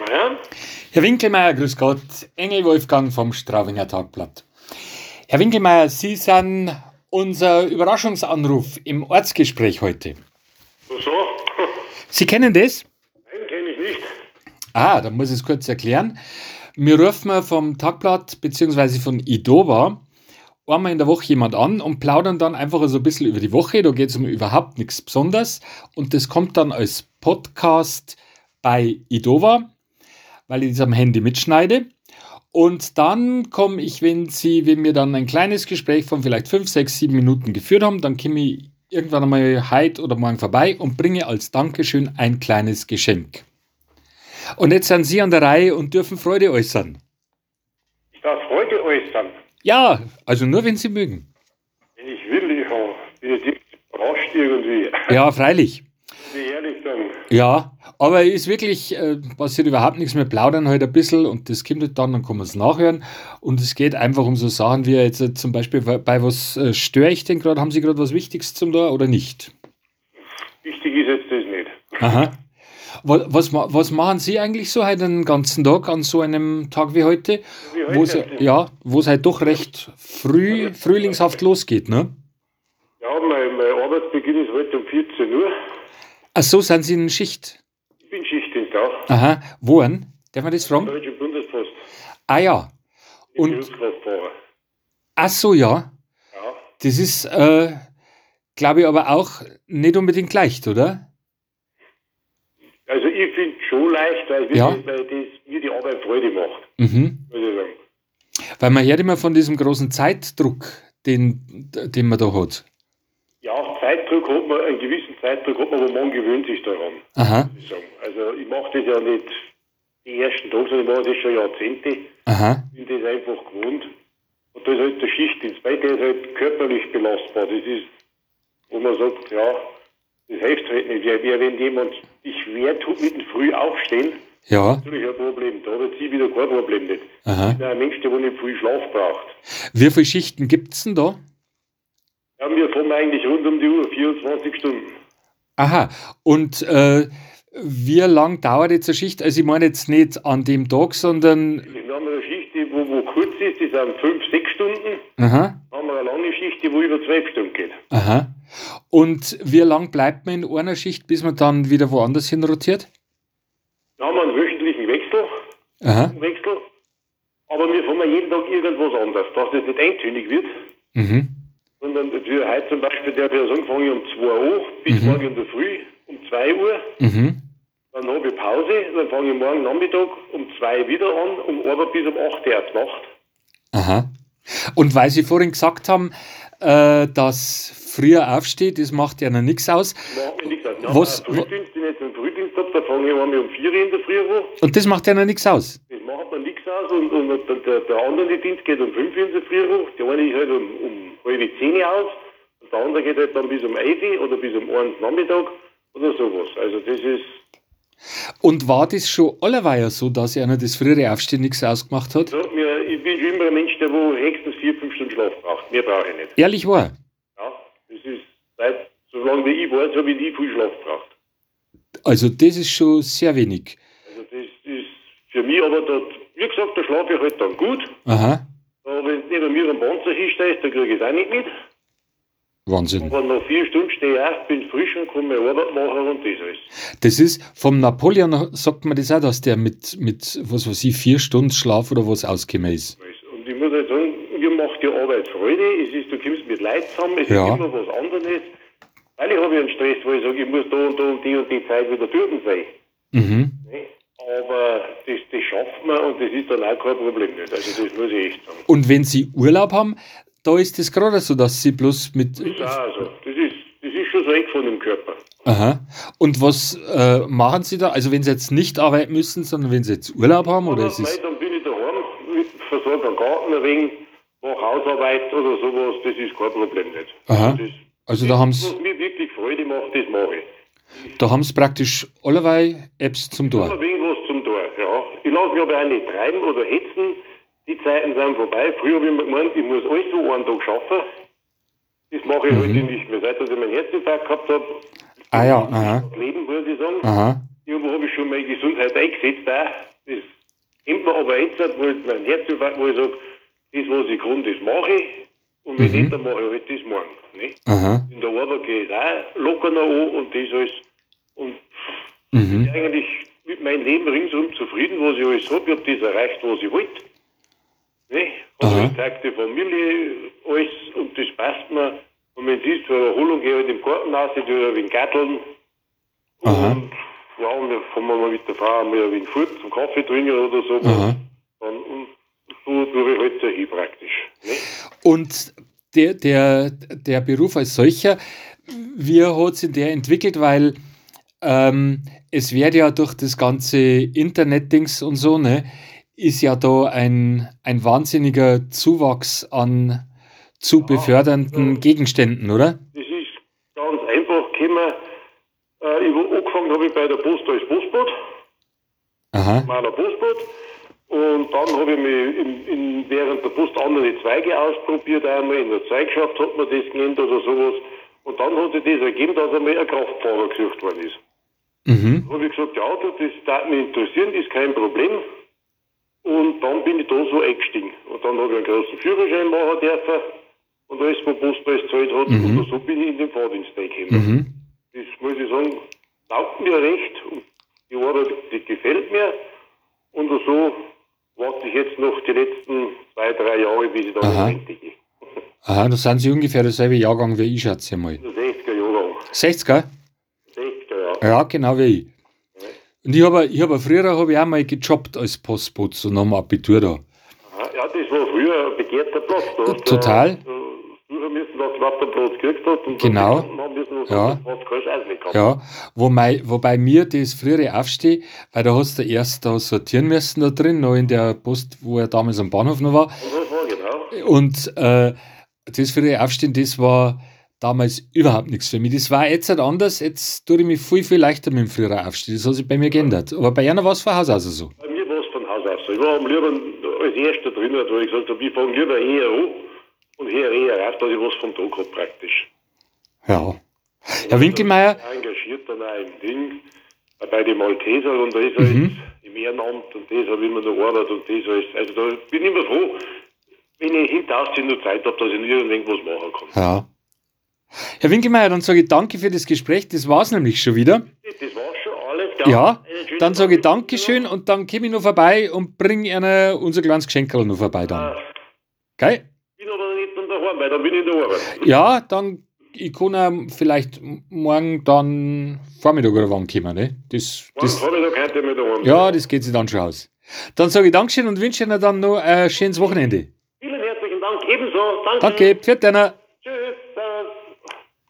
Winkelmeier. Herr Winkelmeier, grüß Gott. Engel Wolfgang vom Straubinger Tagblatt. Herr Winkelmeier, Sie sind unser Überraschungsanruf im Ortsgespräch heute. So, Sie kennen das? nein, kenne ich nicht. Ah, dann muss ich es kurz erklären. Wir rufen vom Tagblatt bzw. von Idova einmal in der Woche jemand an und plaudern dann einfach so ein bisschen über die Woche. Da geht es um überhaupt nichts Besonderes. Und das kommt dann als Podcast bei Idova, weil ich das am Handy mitschneide. Und dann komme ich, wenn Sie, wenn wir dann ein kleines Gespräch von vielleicht fünf, sechs, sieben Minuten geführt haben, dann komme ich irgendwann einmal heute oder morgen vorbei und bringe als Dankeschön ein kleines Geschenk. Und jetzt sind Sie an der Reihe und dürfen Freude äußern. Ich darf Freude äußern. Ja, also nur wenn Sie mögen. Wenn ich will, ich bin jetzt überrascht irgendwie. Ja, freilich. Wie ehrlich dann. Ja, aber ist wirklich, äh, passiert überhaupt nichts mehr, plaudern halt ein bisschen und das kommt halt dann, dann kann man es nachhören. Und es geht einfach um so Sachen wie jetzt äh, zum Beispiel, bei was äh, störe ich denn gerade? Haben Sie gerade was Wichtiges zum da oder nicht? Wichtig ist jetzt das nicht. Aha. Was, was, was machen Sie eigentlich so heute den ganzen Tag an so einem Tag wie heute? Wie Wo es, heute? ja, wo es halt doch recht früh, frühlingshaft losgeht, ne? Ja, mein, mein Arbeitsbeginn ist heute um 14 Uhr. Ach so, sind Sie in Schicht? Ich bin Schichtdienst auch. Aha, wo denn? Darf man das fragen? Deutsche Bundespost. Ah ja. Und-. Ach so, ja. Ja. Das ist, äh, glaube ich, aber auch nicht unbedingt leicht, oder? Also ich finde es schon leicht, weil, wir- Ja. weil das mir die Arbeit Freude macht, Mhm. Weil man hört immer von diesem großen Zeitdruck, den, den man da hat. Ja, Zeitdruck hat man, einen gewissen Hat man, aber man gewöhnt sich daran. Aha, ich. Also ich mache das ja nicht die ersten Tage, sondern ich mache das schon Jahrzehnte. aha. bin das einfach gewohnt. Und da ist halt der Schichtdienst bei, der ist halt körperlich belastbar. Das ist, wo man sagt, ja, das hilft halt nicht. Wie wenn jemand sich schwer tut mit dem Früh aufstehen, Ja, natürlich ein Problem. Da hat sie wieder kein Problem nicht. aha. Ich bin ein Mensch, der nicht viel Schlaf braucht. Wie viele Schichten gibt es denn da? Ja, wir fahren eigentlich rund um die Uhr, 24 Stunden. Aha. Und äh, wie lang dauert jetzt eine Schicht? Also ich meine jetzt nicht an dem Tag, sondern, Wir haben eine Schicht, die wo, wo kurz ist, die sind 5, 6 Stunden. aha, Dann haben wir eine lange Schicht, die wo über 12 Stunden geht. aha. Und wie lang bleibt man in einer Schicht, bis man dann wieder woanders hin rotiert? Dann haben wir einen wöchentlichen Wechsel. Aha, Wechsel. Aber wir fahren jeden Tag irgendwas anderes, dass das nicht eintönig wird. mhm. Sondern für heute zum Beispiel, der wir sagen, fange ich um 2 Uhr bis morgen in der Früh um 2 Uhr. Mhm. Dann habe ich Pause, dann fange ich morgen Nachmittag um 2 wieder an, um arbeite bis um 8 Uhr Nacht. Aha. Und weil Sie vorhin gesagt haben, äh, dass früher aufsteht, das macht ja noch nichts aus. Macht mir nichts aus. Ja, Was- Frühdienst, den jetzt einen Frühdienst habe, da fange ich einmal um 4 Uhr in der Früh an. Und das macht ja noch nichts aus. Das macht mir nichts aus und, und der, der, der andere Dienst geht um 5 Uhr in der Früh hoch. Der eine ist halt um, um halb 10 Uhr aus und der andere geht halt dann bis um 11 Uhr oder bis um 1 Uhr Nachmittag oder sowas. Also das ist, Und war das schon allerweil so, dass einer das frühere Aufstehen nichts ausgemacht hat? sagt mir, ich bin schon immer ein Mensch, der wo höchstens 4, 5 Stunden Schlaf braucht. Mehr brauche ich nicht. Ehrlich wahr. Ja, das ist, seit, solange wie ich weiß, habe ich nie viel Schlaf gebraucht. Also das ist schon sehr wenig. Also das ist für mich aber, dort, wie gesagt, da schlafe ich halt dann gut. Aha, Aber wenn neben mir ein Panzerschicht ist, da kriege ich es auch nicht mit. Wahnsinn. Aber nach vier Stunden stehe ich auf, bin frisch und kann meine Arbeit machen und das alles. Das ist, vom Napoleon sagt man das auch, dass der mit, mit was weiß ich, vier Stunden Schlaf oder was ausgekommen ist. Und ich muss halt sagen, mir macht die Arbeit Freude. Es ist, du kommst mit Leid zusammen, es Ja. ist immer was anderes. Weil ich habe ja einen Stress, wo ich sage, ich muss da und da und die und die Zeit wieder dort sein. Mhm. Ne? Aber das, das schafft man und das ist dann auch kein Problem nicht. Also das muss ich echt sagen. Und wenn Sie Urlaub haben, da ist das gerade so, dass Sie bloß mit. Das ist auch so. Das ist, das ist schon so eng von dem Körper. Aha. Und was äh, machen Sie da? Also wenn Sie jetzt nicht arbeiten müssen, sondern wenn Sie jetzt Urlaub haben oder ist es. dann bin ich daheim, versorge einen Garten ein wenig, mache Hausarbeit oder sowas, das ist kein Problem nicht. Aha. Das, Also da haben was Sie, mir wirklich Freude macht, das mache ich. da haben Sie praktisch allerlei Apps zum Tor. Ein wenig was zum Tor, Ich lasse mich aber auch nicht treiben oder hetzen. Die Zeiten sind vorbei. Früher habe ich mir gemeint, ich muss alles so einen Tag schaffen. Das mache ich heute nicht mehr. Seit ich meinen Herzinfarkt gehabt habe, Ah ja, aha, Leben, würde ich sagen, aha. irgendwo habe ich schon meine Gesundheit eingesetzt. Auch. Das kennt man aber jetzt, wo ich mein Herz wo ich sage, das, was ich kann, das mache ich. Und wenn Mhm. nicht, dann mache ich halt das morgen. Ne? Aha. In der Arbeit gehe ich auch locker noch an und das alles. Und Mhm. eigentlich mit meinem Leben ringsum zufrieden, was ich alles habe. Ich habe das erreicht, was ich wollte. Ne? Habe gezeigt, die Familie, alles, und das passt mir. Und wenn ist, zur Erholung gehe halt im Garten raus, ich tue ein wenig Gatteln. Aha. Und ja, und dann fahren wir mal mit der Frau mal ein wenig fort zum Kaffee trinken oder so. Aha. Dann, und so tue ich halt so hin praktisch. Ne? Und der, der, der Beruf als solcher, wie hat sich der entwickelt? Weil ähm, es wird ja durch das ganze Internet-Dings und so, ne, ist ja da ein, ein wahnsinniger Zuwachs an zu befördernden Gegenständen, oder? Das ist ganz einfach gekommen. Äh, ich, war- angefangen habe ich bei der Post als Postbote. Aha. meiner Postbote. Und dann habe ich mich in, in, während der Post andere Zweige ausprobiert, einmal in der Zweigschaft hat man das genannt oder sowas. Und dann hat sich das ergeben, dass einmal ein Kraftfahrer gesucht worden ist. Mhm. Da habe ich gesagt, ja, das darf mich interessieren, ist kein Problem. Und dann bin ich da so eingestiegen. Und dann habe ich einen großen Führerschein machen dürfen. Und alles, was Postpreis gezahlt hat. Und so bin ich in den Fahrdienst reingekommen. Mhm. Das muss ich sagen, taugt mir recht und die Arbeit, die gefällt mir. Und so warte ich jetzt noch die letzten zwei, drei Jahre, bis ich dann in Rente gehe. Aha, da sind Sie ungefähr derselbe Jahrgang wie ich, schätze ich mal. Der 60er Jahrgang. 60er? 60er Jahre. Ja, genau wie ich. Und ich habe ich hab früher hab ich auch mal gejobbt als Postbote, so nach dem Abitur da. Aha, Ja, das war früher ein begehrter Platz. Da Total. äh, suchen müssen, dass du überhaupt gekriegt hast. Und Genau. müssen, und Ja. du Chance mehr gehabt. Ja, wobei, wobei mir das frühere Aufstehen, weil da hast du erst da sortieren müssen da drin, noch in der Post, wo er damals am Bahnhof noch war. Und das war genau. Und äh, das frühere Aufstehen, das war damals überhaupt nichts für mich. Das war jetzt halt anders. Jetzt tue ich mich viel, viel leichter mit dem früheren Aufstehen. Das hat sich bei mir geändert. Aber bei einer war es von Haus aus so. Bei mir war es von Haus aus so. Ich war am liebsten als Erster drin, weil ich gesagt habe, ich fange lieber eher an und höre eher auf, dass ich was vom Tag habe praktisch. Ja. Herr Winkelmeier, engagiert dann auch im Ding, auch bei den Malteser und das alles Mhm. im Ehrenamt und das habe ich immer noch Arbeit und das alles. Also da bin ich immer froh, wenn ich hinterher noch Zeit habe, dass ich irgendwas machen kann. ja. Herr Winkelmeier, dann sage ich danke für das Gespräch. Das war es nämlich schon wieder. Das war's schon alles. klar. Ja, dann sage ich. Dankeschön und dann komme ich noch vorbei und bringe Ihnen unser kleines Geschenkerl noch vorbei dann. Ah, Geil? Ich bin aber nicht daheim, weil dann bin ich in der Arbeit. Ja, dann, ich kann vielleicht morgen dann Vormittag oder wann kommen, ne? Das, Morgen das, Vormittag ich mit daheim ja, das geht sich dann schon aus. Dann sage ich Dankeschön und wünsche Ihnen dann noch ein schönes Wochenende. Vielen herzlichen Dank, ebenso. Danke. Danke, pfiat einer.